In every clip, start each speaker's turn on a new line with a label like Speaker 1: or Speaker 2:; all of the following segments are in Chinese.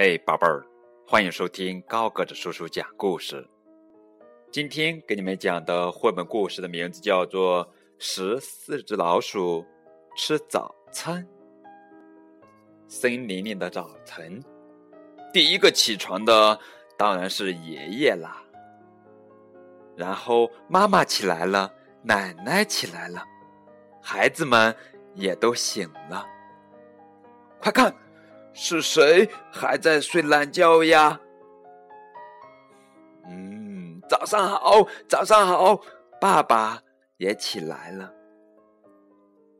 Speaker 1: 嘿，宝贝儿，欢迎收听高个子叔叔讲故事。今天给你们讲的绘本故事的名字叫做《十四只老鼠吃早餐》。森林里的早晨，第一个起床的当然是爷爷啦。然后妈妈起来了，奶奶起来了，孩子们也都醒了。快看！是谁还在睡懒觉呀？嗯，早上好，早上好，爸爸也起来了。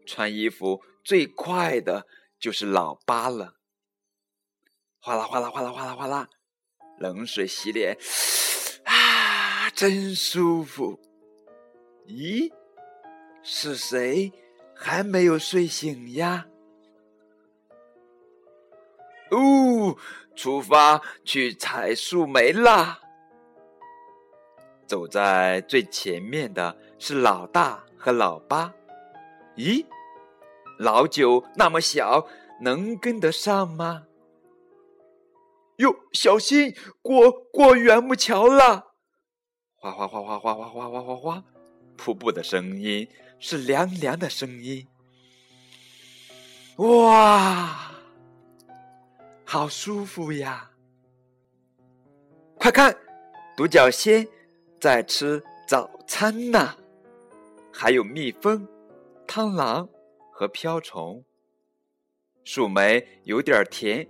Speaker 1: 穿衣服最快的就是老八了。哗啦哗啦哗啦哗啦哗啦，冷水洗脸，啊，真舒服。咦，是谁还没有睡醒呀？哦，出发去采树莓啦！走在最前面的是老大和老八。咦，老九那么小，能跟得上吗？哟，小心过过圆木桥啦！哗哗哗哗哗哗哗哗哗哗，瀑布的声音是凉凉的声音。哇！好舒服呀！快看，独角仙在吃早餐呢，还有蜜蜂、螳螂和瓢虫。树莓有点甜，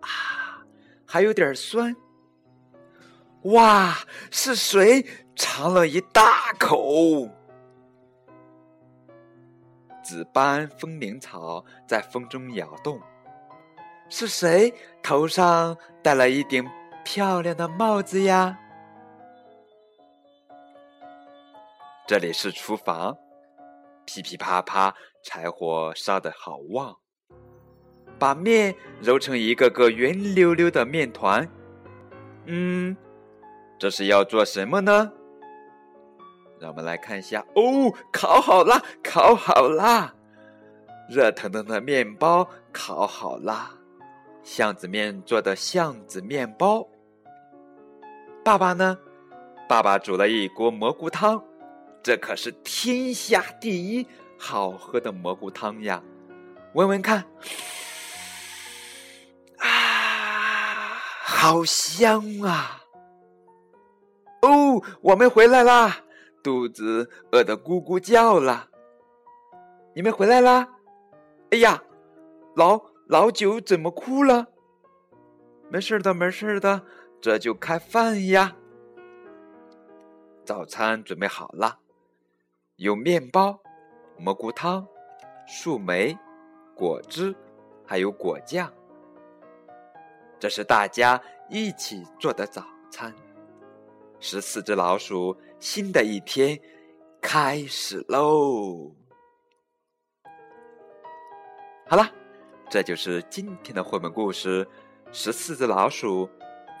Speaker 1: 啊，还有点酸。哇，是谁尝了一大口？紫斑风铃草在风中摇动。是谁头上戴了一顶漂亮的帽子呀？这里是厨房，噼噼啪啪，柴火烧得好旺，把面揉成一个个圆溜溜的面团。嗯，这是要做什么呢？让我们来看一下。哦，烤好啦，烤好啦！热腾腾的面包烤好啦。巷子面做的巷子面包。爸爸呢？爸爸煮了一锅蘑菇汤，这可是天下第一好喝的蘑菇汤呀！闻闻看，啊，好香啊！哦，我们回来啦，肚子饿得咕咕叫了。你们回来啦？哎呀，老。老九怎么哭了？没事的，没事的，这就开饭呀。早餐准备好了，有面包、蘑菇汤、树莓、果汁，还有果酱。这是大家一起做的早餐。十四只老鼠，新的一天开始喽！好了。这就是今天的绘本故事《十四只老鼠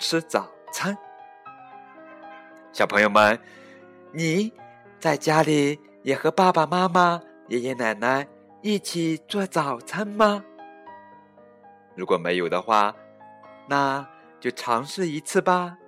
Speaker 1: 吃早餐》。小朋友们，你在家里也和爸爸妈妈、爷爷奶奶一起做早餐吗？如果没有的话，那就尝试一次吧。